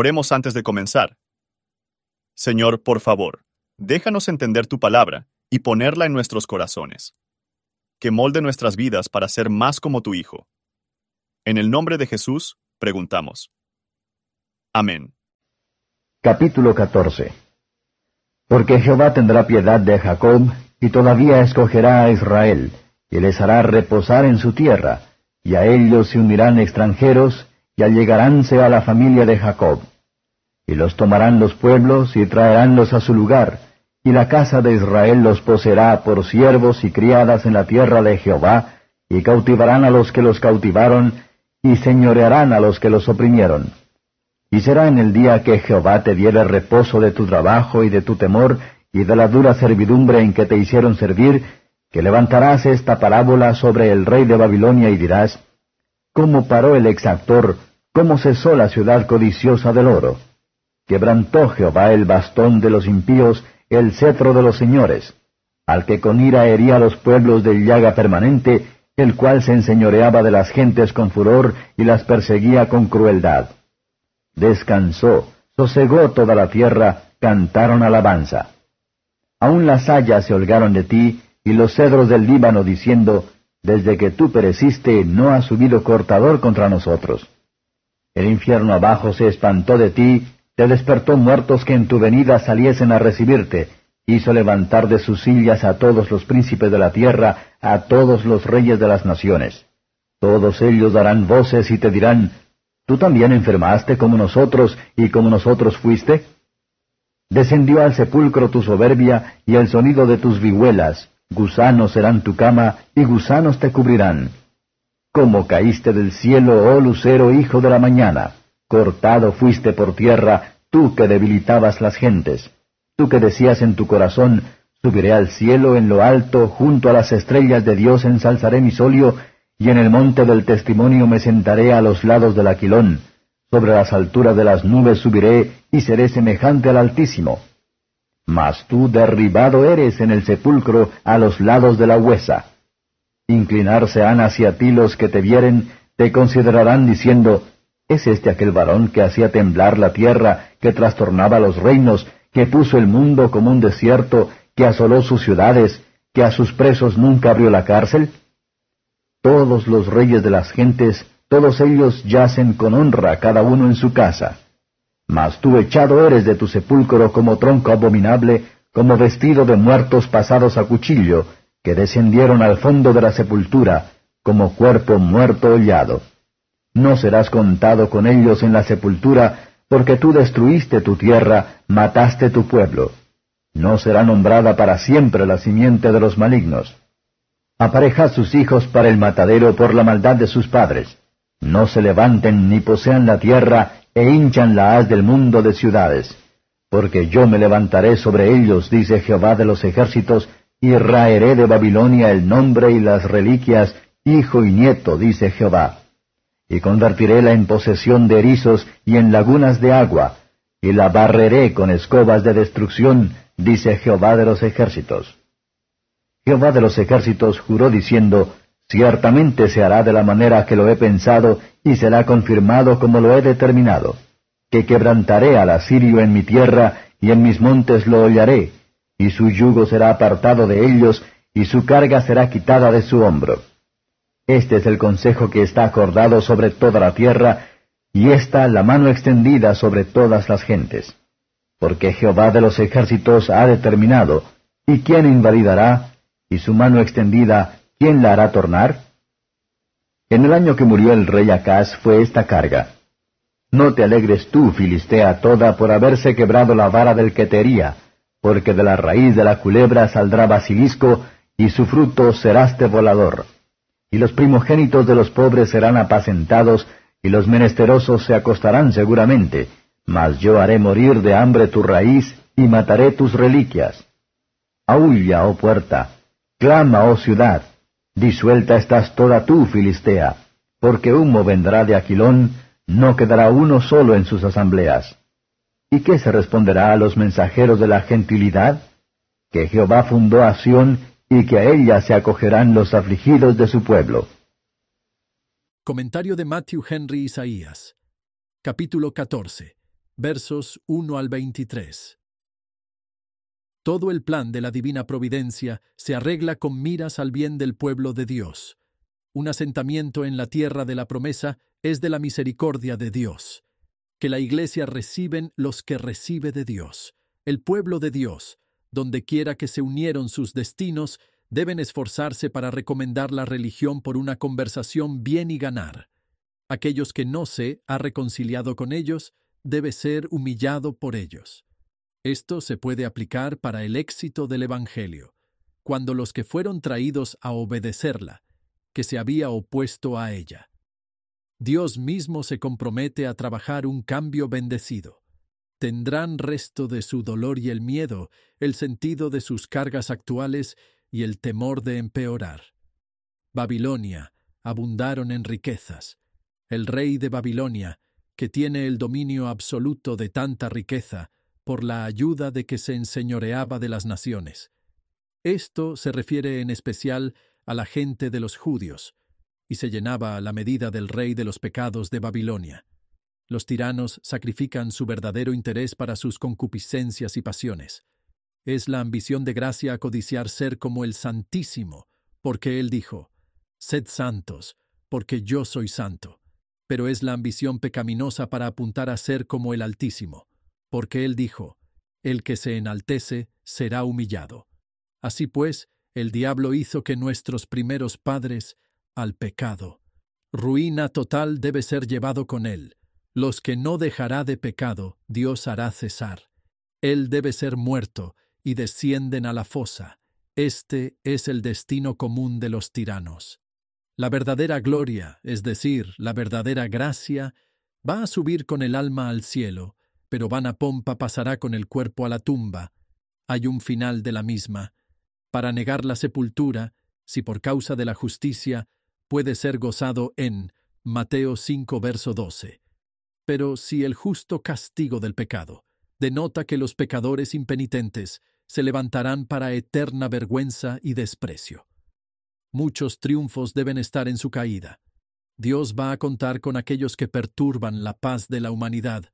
Oremos antes de comenzar. Señor, por favor, déjanos entender tu palabra y ponerla en nuestros corazones. Que molde nuestras vidas para ser más como tu Hijo. En el nombre de Jesús, preguntamos. Amén. Capítulo 14 Porque Jehová tendrá piedad de Jacob, y todavía escogerá a Israel, y les hará reposar en su tierra, y a ellos se unirán extranjeros, y allegaránse a la familia de Jacob. Y los tomarán los pueblos, y traeránlos a su lugar, y la casa de Israel los poseerá por siervos y criadas en la tierra de Jehová, y cautivarán a los que los cautivaron, y señorearán a los que los oprimieron. Y será en el día que Jehová te diere reposo de tu trabajo y de tu temor, y de la dura servidumbre en que te hicieron servir, que levantarás esta parábola sobre el rey de Babilonia y dirás, ¿Cómo paró el exactor? ¿Cómo cesó la ciudad codiciosa del oro? Quebrantó Jehová el bastón de los impíos, el cetro de los señores, al que con ira hería los pueblos del llaga permanente, el cual se enseñoreaba de las gentes con furor y las perseguía con crueldad. Descansó, sosegó toda la tierra, cantaron alabanza. Aun las hayas se holgaron de ti, y los cedros del Líbano diciendo, Desde que tú pereciste no ha subido cortador contra nosotros. El infierno abajo se espantó de ti, te despertó muertos que en tu venida saliesen a recibirte, hizo levantar de sus sillas a todos los príncipes de la tierra, a todos los reyes de las naciones. Todos ellos darán voces y te dirán, ¿Tú también enfermaste como nosotros y como nosotros fuiste? Descendió al sepulcro tu soberbia y el sonido de tus vihuelas, gusanos serán tu cama y gusanos te cubrirán. Como caíste del cielo, oh lucero hijo de la mañana, cortado fuiste por tierra, tú que debilitabas las gentes, tú que decías en tu corazón, subiré al cielo en lo alto, junto a las estrellas de Dios ensalzaré mi solio, y en el monte del testimonio me sentaré a los lados del aquilón, sobre las alturas de las nubes subiré y seré semejante al Altísimo. Mas tú derribado eres en el sepulcro a los lados de la huesa. Inclinarse han hacia ti los que te vieren, te considerarán diciendo, ¿es este aquel varón que hacía temblar la tierra, que trastornaba los reinos, que puso el mundo como un desierto, que asoló sus ciudades, que a sus presos nunca abrió la cárcel? Todos los reyes de las gentes todos ellos yacen con honra cada uno en su casa. Mas tú echado eres de tu sepulcro como tronco abominable, como vestido de muertos pasados a cuchillo, que descendieron al fondo de la sepultura, como cuerpo muerto hollado. No serás contado con ellos en la sepultura, porque tú destruiste tu tierra, mataste tu pueblo. No será nombrada para siempre la simiente de los malignos. Aparejad sus hijos para el matadero por la maldad de sus padres no se levanten ni posean la tierra, e hinchan la haz del mundo de ciudades. Porque yo me levantaré sobre ellos, dice Jehová de los ejércitos, y raeré de Babilonia el nombre y las reliquias, hijo y nieto, dice Jehová. Y convertiréla en posesión de erizos y en lagunas de agua, y la barreré con escobas de destrucción, dice Jehová de los ejércitos. Jehová de los ejércitos juró diciendo, Ciertamente se hará de la manera que lo he pensado, y será confirmado como lo he determinado, que quebrantaré al asirio en mi tierra, y en mis montes lo hollaré, y su yugo será apartado de ellos, y su carga será quitada de su hombro. Este es el consejo que está acordado sobre toda la tierra, y esta la mano extendida sobre todas las gentes. Porque Jehová de los ejércitos ha determinado, ¿y quién invalidará? Y su mano extendida, ¿quién la hará tornar? En el año que murió el rey Acaz fue esta carga. No te alegres tú, Filistea toda, por haberse quebrado la vara del que te hería, porque de la raíz de la culebra saldrá basilisco, y su fruto serás volador. Y los primogénitos de los pobres serán apacentados, y los menesterosos se acostarán seguramente, mas yo haré morir de hambre tu raíz, y mataré tus reliquias. Aúlla, oh puerta, clama, oh ciudad, Disuelta estás toda tú, Filistea, porque humo vendrá de Aquilón, no quedará uno solo en sus asambleas. ¿Y qué se responderá a los mensajeros de la gentilidad? Que Jehová fundó a Sión y que a ella se acogerán los afligidos de su pueblo. Comentario de Matthew Henry Isaías. Capítulo 14. versos 1 al 23. Todo el plan de la divina providencia se arregla con miras al bien del pueblo de Dios. Un asentamiento en la tierra de la promesa es de la misericordia de Dios. Que la Iglesia reciben los que recibe de Dios. El pueblo de Dios, donde quiera que se unieron sus destinos, deben esforzarse para recomendar la religión por una conversación bien y ganar. Aquellos que no se ha reconciliado con ellos, debe ser humillado por ellos. Esto se puede aplicar para el éxito del Evangelio, cuando los que fueron traídos a obedecerla, que se había opuesto a ella. Dios mismo se compromete a trabajar un cambio bendecido. Tendrán resto de su dolor y el miedo, el sentido de sus cargas actuales y el temor de empeorar. Babilonia abundaron en riquezas. El rey de Babilonia, que tiene el dominio absoluto de tanta riqueza, por la ayuda de que se enseñoreaba de las naciones. Esto se refiere en especial a la gente de los judíos, y se llenaba a la medida del rey de los pecados de Babilonia. Los tiranos sacrifican su verdadero interés para sus concupiscencias y pasiones. Es la ambición de gracia codiciar ser como el Santísimo, porque Él dijo, Sed santos, porque yo soy santo. Pero es la ambición pecaminosa para apuntar a ser como el Altísimo, porque Él dijo, El que se enaltece será humillado. Así pues, el diablo hizo que nuestros primeros padres al pecado. Ruina total debe ser llevado con él. Los que no dejará de pecado, Dios hará cesar. Él debe ser muerto, y descienden a la fosa. Este es el destino común de los tiranos. La verdadera gloria, es decir, la verdadera gracia, va a subir con el alma al cielo, pero vana pompa pasará con el cuerpo a la tumba. Hay un final de la misma. Para negar la sepultura, si por causa de la justicia puede ser gozado en Mateo 5, verso 12. Pero si el justo castigo del pecado denota que los pecadores impenitentes se levantarán para eterna vergüenza y desprecio. Muchos triunfos deben estar en su caída. Dios va a contar con aquellos que perturban la paz de la humanidad.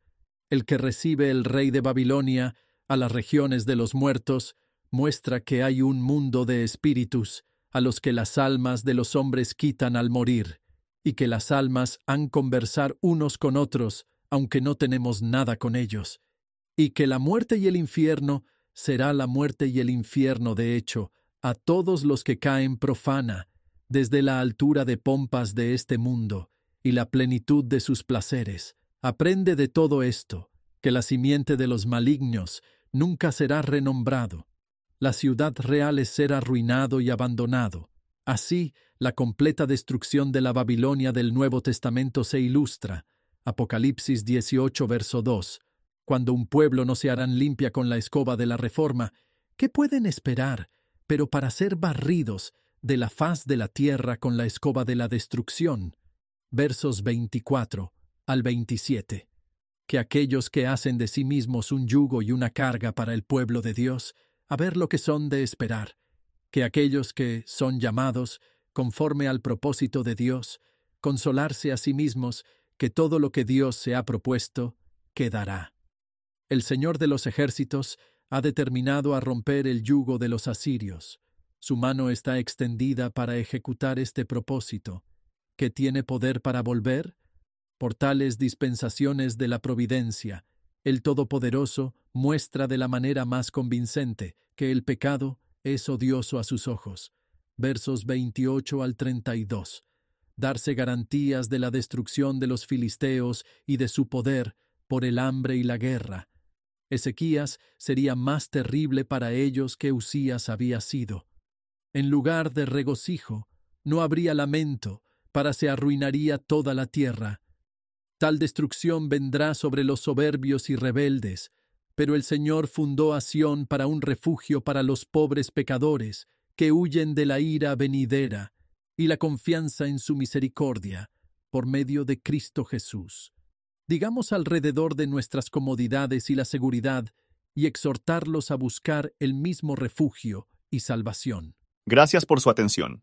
El que recibe el rey de Babilonia a las regiones de los muertos muestra que hay un mundo de espíritus a los que las almas de los hombres quitan al morir, y que las almas han conversar unos con otros, aunque no tenemos nada con ellos, y que la muerte y el infierno será la muerte y el infierno de hecho a todos los que caen profana, desde la altura de pompas de este mundo y la plenitud de sus placeres. Aprende de todo esto, que la simiente de los malignos nunca será renombrado, la ciudad real es ser arruinado y abandonado. Así, la completa destrucción de la Babilonia del Nuevo Testamento se ilustra. Apocalipsis 18, verso 2. Cuando un pueblo no se harán limpia con la escoba de la reforma, ¿qué pueden esperar, pero para ser barridos de la faz de la tierra con la escoba de la destrucción? Versos 24 al 27. Que aquellos que hacen de sí mismos un yugo y una carga para el pueblo de Dios, a ver lo que son de esperar, que aquellos que son llamados, conforme al propósito de Dios, consolarse a sí mismos que todo lo que Dios se ha propuesto quedará. El Señor de los ejércitos ha determinado a romper el yugo de los asirios. Su mano está extendida para ejecutar este propósito. ¿Que tiene poder para volver? Por tales dispensaciones de la providencia, el Todopoderoso muestra de la manera más convincente que el pecado es odioso a sus ojos. Versos 28 al 32. Darse garantías de la destrucción de los filisteos y de su poder por el hambre y la guerra. Ezequías sería más terrible para ellos que Usías había sido. En lugar de regocijo, no habría lamento, para se arruinaría toda la tierra. Tal destrucción vendrá sobre los soberbios y rebeldes, pero el Señor fundó a Sión para un refugio para los pobres pecadores, que huyen de la ira venidera, y la confianza en su misericordia, por medio de Cristo Jesús. Digamos alrededor de nuestras comodidades y la seguridad, y exhortarlos a buscar el mismo refugio y salvación. Gracias por su atención.